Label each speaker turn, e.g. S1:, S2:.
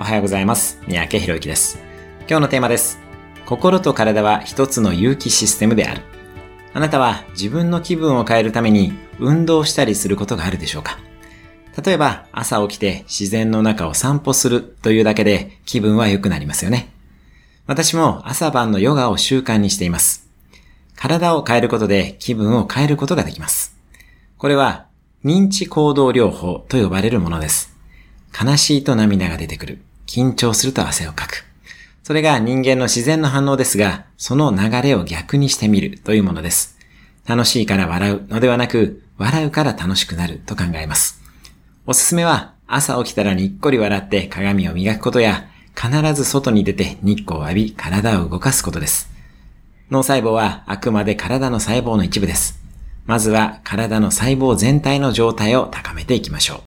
S1: おはようございます。三宅博之です。今日のテーマです。心と体は一つの有機システムである。あなたは自分の気分を変えるために運動したりすることがあるでしょうか？例えば朝起きて自然の中を散歩するというだけで気分は良くなりますよね。私も朝晩のヨガを習慣にしています。体を変えることで気分を変えることができます。これは認知行動療法と呼ばれるものです。悲しいと涙が出てくる。緊張すると汗をかく。それが人間の自然の反応ですが、その流れを逆にしてみるというものです。楽しいから笑うのではなく、笑うから楽しくなると考えます。おすすめは、朝起きたらにっこり笑って鏡を磨くことや、必ず外に出て日光を浴び、体を動かすことです。脳細胞はあくまで体の細胞の一部です。まずは体の細胞全体の状態を高めていきましょう。